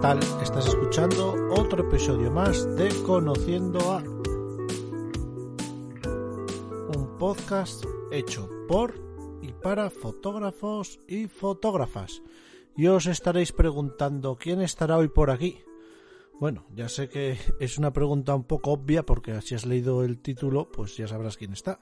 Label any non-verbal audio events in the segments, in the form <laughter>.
tal? Estás escuchando otro episodio más de Conociendo a un podcast hecho por y para fotógrafos y fotógrafas. Y os estaréis preguntando quién estará hoy por aquí. Bueno, ya sé que <laughs> es una pregunta un poco obvia porque si has leído el título, pues ya sabrás quién está.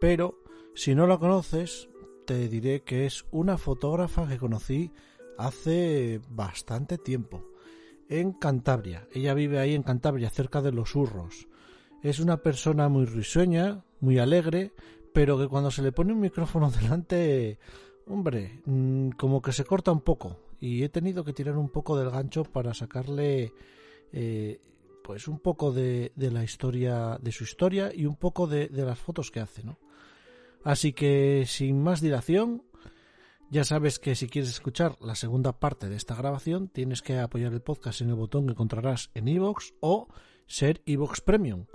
Pero si no la conoces, te diré que es una fotógrafa que conocí hace bastante tiempo en Cantabria. Ella vive ahí en Cantabria, cerca de los Urros. Es una persona muy risueña, muy alegre, pero que cuando se le pone un micrófono <laughs> delante, hombre, mm, como que se corta un poco. Y he tenido que tirar un poco del gancho para sacarle, eh, pues un poco de, la historia, de su historia y un poco de, de las fotos que hace, ¿no? Así que sin más dilación, ya sabes que si quieres escuchar la segunda parte de esta grabación, tienes que apoyar el podcast en el botón que encontrarás en iVoox o ser iVoox Premium.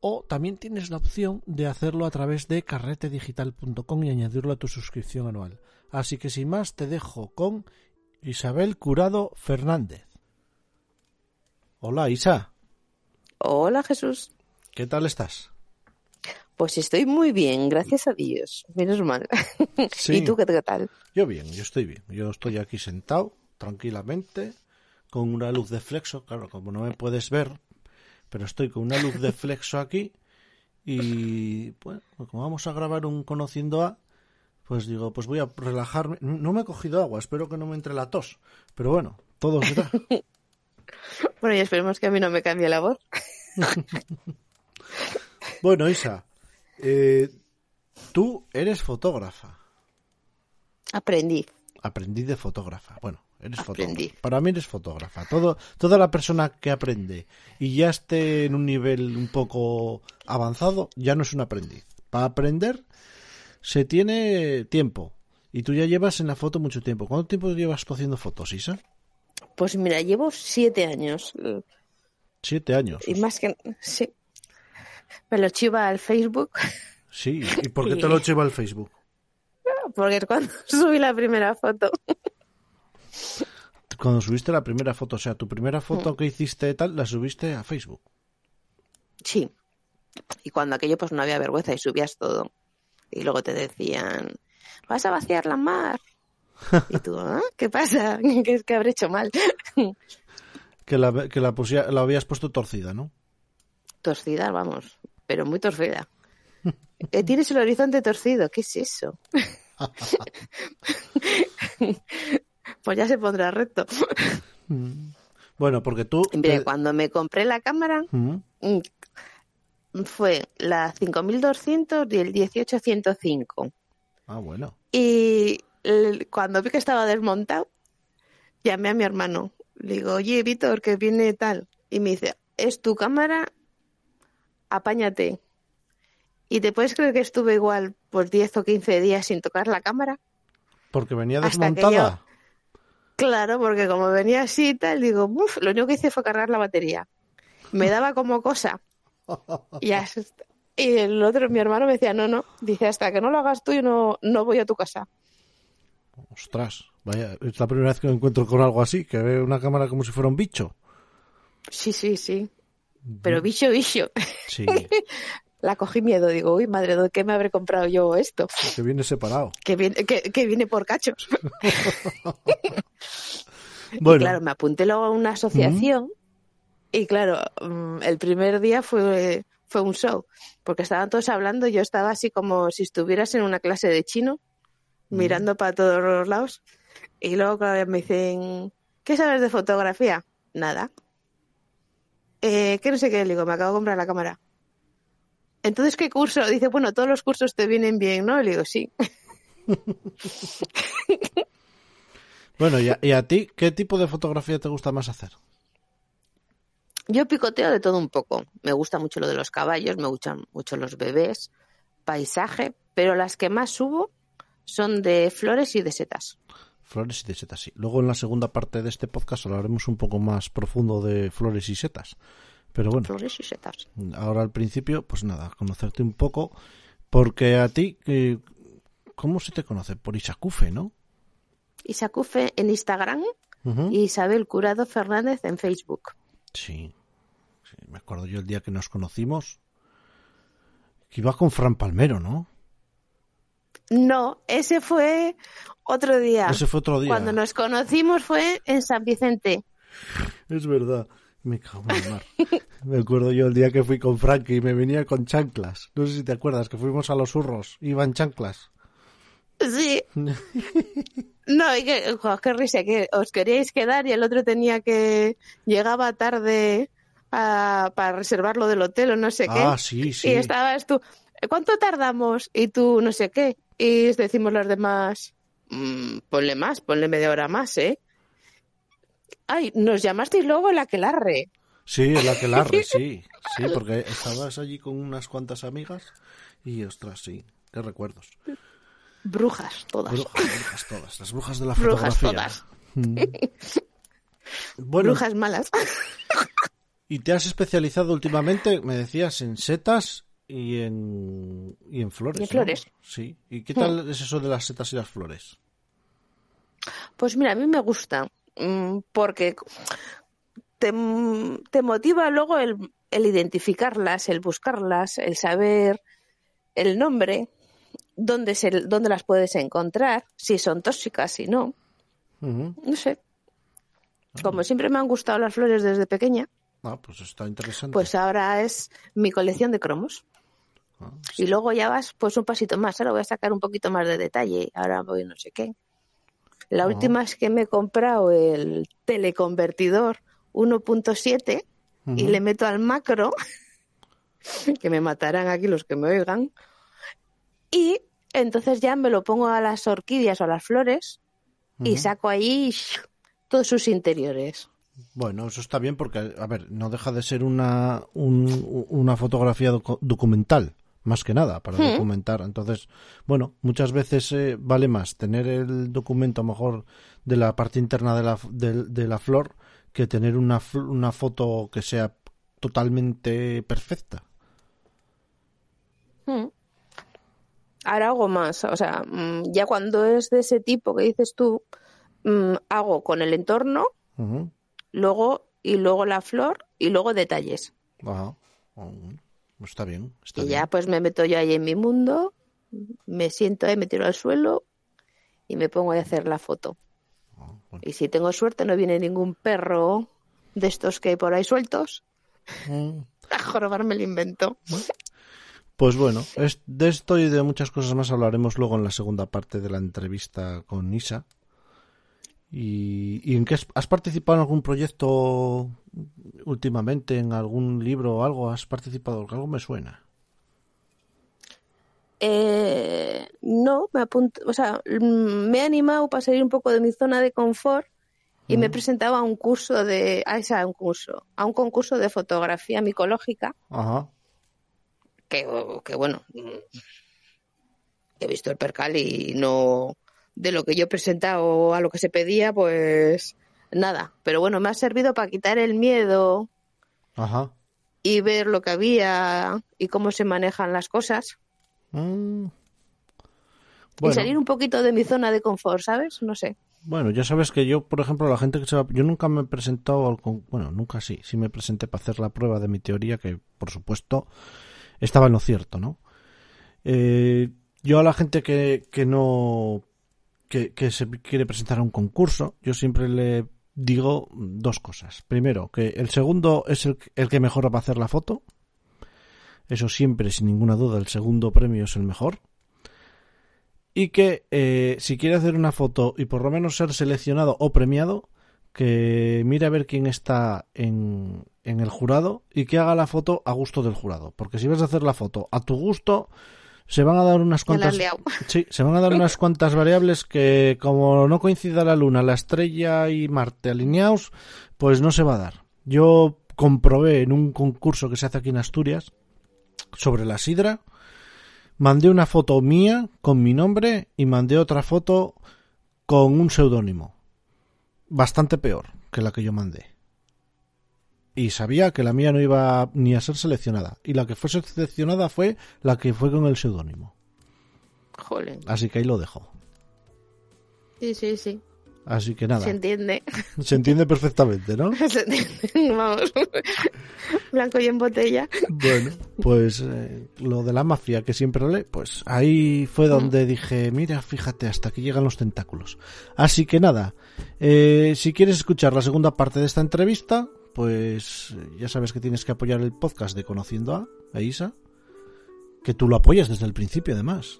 O también tienes la opción de hacerlo a través de carretedigital.com y añadirlo a tu suscripción anual. Así que sin más te dejo con Isabel Curado Fernández. Hola Isa. Hola Jesús. ¿Qué tal estás? Pues estoy muy bien, gracias a Dios. Menos mal. <laughs> Sí. ¿Y tú qué, qué tal? Yo bien, yo estoy bien. Yo estoy aquí sentado, tranquilamente, con una luz de flexo. Claro, como no me puedes ver, pero estoy con una luz de flexo aquí. Y bueno, como vamos a grabar un Conociendo a, pues digo, pues voy a relajarme. No me he cogido agua, espero que no me entre la tos. Pero bueno, todo será. <laughs> bueno, y esperemos que a mí no me cambie la voz. <laughs> bueno, Isa, eh, tú eres fotógrafa. Aprendí. Aprendí de fotógrafa. Bueno, eres Aprendí. fotógrafa. Para mí eres fotógrafa. Todo, toda la persona que aprende y ya esté en un nivel un poco avanzado, ya no es un aprendiz. Para aprender se tiene tiempo. Y tú ya llevas en la foto mucho tiempo. ¿Cuánto tiempo llevas tú haciendo fotos, Isa? Pues mira, llevo siete años. Siete años. Y más que... Sí. Me lo chiva al Facebook. Sí, ¿y por qué <laughs> te lo chiva al Facebook? Porque cuando <laughs> subí la primera foto. Cuando subiste la primera foto, o sea, tu primera foto que hiciste tal, la subiste a Facebook. Sí. Y cuando aquello pues no había vergüenza y subías todo. Y luego te decían, vas a vaciar la mar. Y tú, <laughs> ¿ah? ¿qué pasa? ¿Qué es que habré hecho mal? que la, que la, pusia, la habías puesto torcida, ¿no? Torcida, vamos, pero muy torcida. <laughs> Eh, tienes el horizonte torcido, ¿qué es eso? <laughs> pues ya se pondrá recto. Bueno, porque tú... Mire, cuando me compré la cámara, mm. fue la 5200 y el 18105. Ah, bueno. Y cuando vi que estaba desmontado, llamé a mi hermano. Le digo, oye, Víctor, que viene tal. Y me dice, ¿es tu cámara? Apáñate. Y te puedes creer que estuve igual por 10 o 15 días sin tocar la cámara. Porque venía desmontada. Claro, porque como venía así y tal, digo, uff, lo único que hice fue cargar la batería. Me daba como cosa. <laughs> y, y el otro, mi hermano me decía, no, no, dice, hasta que no lo hagas tú, yo no, no voy a tu casa. Ostras, vaya, es la primera vez que me encuentro con algo así, que ve una cámara como si fuera un bicho. Sí, sí, sí. Pero bicho, bicho. Sí. <laughs> La cogí miedo, digo, uy, madre, ¿de qué me habré comprado yo esto? Que viene separado. Que viene, que, que viene por cachos. <laughs> bueno. Y claro, me apunté luego a una asociación Y claro, mm, el primer día fue, fue un show, porque estaban todos hablando, yo estaba así como si estuvieras en una clase de chino, mirando para todos los lados, y luego claro, me dicen, ¿qué sabes de fotografía? Nada. Eh, ¿Qué no sé qué? Le digo, me acabo de comprar la cámara. Entonces, ¿qué curso? Dice, bueno, todos los cursos te vienen bien, ¿no? Le digo, sí. <laughs> Bueno, ¿y a, y a ti qué tipo de fotografía te gusta más hacer? Yo picoteo de todo un poco. Me gusta mucho lo de los caballos, me gustan mucho los bebés, paisaje, pero las que más subo son de flores y de setas. Flores y de setas, sí. Luego en la segunda parte de este podcast hablaremos un poco más profundo de flores y setas. Pero bueno, Flores y setas. ahora al principio, pues nada, conocerte un poco, porque a ti, eh, ¿cómo se te conoce? Por Isacufe, ¿no? Isacufe en Instagram y Isabel Curado Fernández en Facebook. Sí. sí, me acuerdo yo el día que nos conocimos, que iba con Fran Palmero, ¿no? No, ese fue otro día. Ese fue otro día. Cuando nos conocimos fue en San Vicente. Es verdad. Me cago en la mar. Me acuerdo yo el día que fui con Frankie y me venía con chanclas. No sé si te acuerdas que fuimos a los hurros. Iban chanclas. Sí. <laughs> No, y que, jo, qué risa, que os queríais quedar y el otro tenía que. Llegaba tarde a- para reservar lo del hotel o no sé qué. Ah, sí, sí. Y estabas tú, ¿cuánto tardamos? Y tú, no sé qué. Y decimos los demás, "Mm, ponle más, ponle media hora más, ¿eh? Ay, nos llamasteis luego el aquelarre. Sí, el aquelarre, sí. <laughs> Sí, porque estabas allí con unas cuantas amigas y, ostras, sí. Qué recuerdos. Brujas, todas. Brujas, brujas todas. Las brujas de la Brujas fotografía. Mm. todas. Bueno, Brujas malas. y te has especializado últimamente, me decías, en setas y en, y en flores. Y en ¿no? flores. Sí. ¿Y qué tal es eso de las setas y las flores? Pues mira, a mí me gusta, mm, porque te, te motiva luego el, el identificarlas, el buscarlas, el saber el nombre, dónde, se, dónde las puedes encontrar, si son tóxicas, si no. No sé. Como siempre me han gustado las flores desde pequeña, Ah, pues está interesante. pues ahora es mi colección de cromos. Y luego ya vas pues un pasito más. Ahora voy a sacar un poquito más de detalle. Ahora voy no sé qué. La última es que me he comprado el teleconvertidor 1.7 y le meto al macro, <laughs> que me matarán aquí los que me oigan. Y entonces ya me lo pongo a las orquídeas o a las flores y saco ahí todos sus interiores. Bueno, eso está bien porque, a ver, no deja de ser una, un- una fotografía docu- documental, más que nada, para Hmm. documentar. Entonces, bueno, muchas veces eh, vale más tener el documento a lo mejor de la parte interna de la, de, de la flor que tener una, una foto que sea totalmente perfecta. Mm. Ahora hago más, o sea, mm, ya cuando es de ese tipo que dices tú, mm, hago con el entorno, luego y luego la flor y luego detalles. Ujú. Está bien. Está y bien. ya pues me meto yo ahí en mi mundo, me siento ahí, me tiro al suelo y me pongo a hacer la foto. Ah, bueno. Y si tengo suerte no viene ningún perro de estos que hay por ahí sueltos Mm. <laughs> a jorobarme el invento. Pues bueno, es- de esto y de muchas cosas más hablaremos luego en la segunda parte de la entrevista con Isa. ¿Y, y en qué has, participado en algún proyecto últimamente, en algún libro o algo? ¿Has participado? Algo me suena. Eh, no, me apunto, o sea, mm, me he animado para salir un poco de mi zona de confort y me he presentado a un curso de, a esa, un curso, a un concurso de fotografía micológica, Ajá. que, que bueno, mm, he visto el percal y no, de lo que yo he presentado a lo que se pedía, pues nada, pero bueno, me ha servido para quitar el miedo Ajá. y ver lo que había y cómo se manejan las cosas Mm. y salir un poquito de mi zona de confort, ¿sabes? No sé. bueno, ya sabes que yo, por ejemplo, la gente que se va... Yo nunca me he presentado al... con- Bueno, nunca sí. Sí me presenté para hacer la prueba de mi teoría, que por supuesto estaba en lo cierto, ¿no? Eh, yo a la gente que, que no... Que, se quiere presentar a un concurso, yo siempre le digo dos cosas. Primero, que el segundo es el, el que mejor va a hacer la foto. Eso siempre, sin ninguna duda, el segundo premio es el mejor. Y que eh, si quiere hacer una foto y por lo menos ser seleccionado o premiado, que mire a ver quién está en, en el jurado y que haga la foto a gusto del jurado. Porque si vas a hacer la foto a tu gusto, se van a dar unas cuantas <laughs> sí, se van a dar unas cuantas variables que como no coincida la luna, la estrella y Marte alineados, pues no se va a dar. Yo comprobé en un concurso que se hace aquí en Asturias sobre la sidra, mandé una foto mía con mi nombre y mandé otra foto con un seudónimo. Bastante peor que la que yo mandé. Y sabía que la mía no iba ni a ser seleccionada. Y la que fue seleccionada fue la que fue con el seudónimo. Jolín. Así que ahí lo dejo. Sí, sí, sí. Así que nada, Se entiende. se entiende perfectamente, ¿no? <laughs> Se entiende. Vamos. <laughs> Blanco y en botella. Bueno, pues eh, lo de la mafia que siempre lee, pues ahí fue donde dije, mira, fíjate, hasta aquí llegan los tentáculos. Así que nada, eh, si quieres escuchar la segunda parte de esta entrevista, pues ya sabes que tienes que apoyar el podcast de Conociendo a, a Isa, que tú lo apoyas desde el principio además.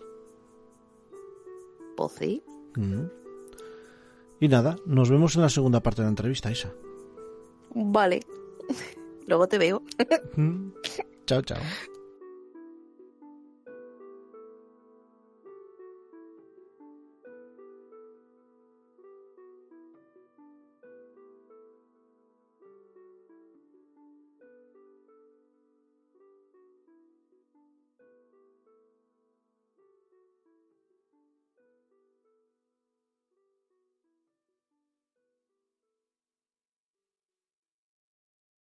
Pues sí. Mm. Y nada, nos vemos en la segunda parte de la entrevista, Isa. Vale. <laughs> Luego te veo. Mm. Chao, chao.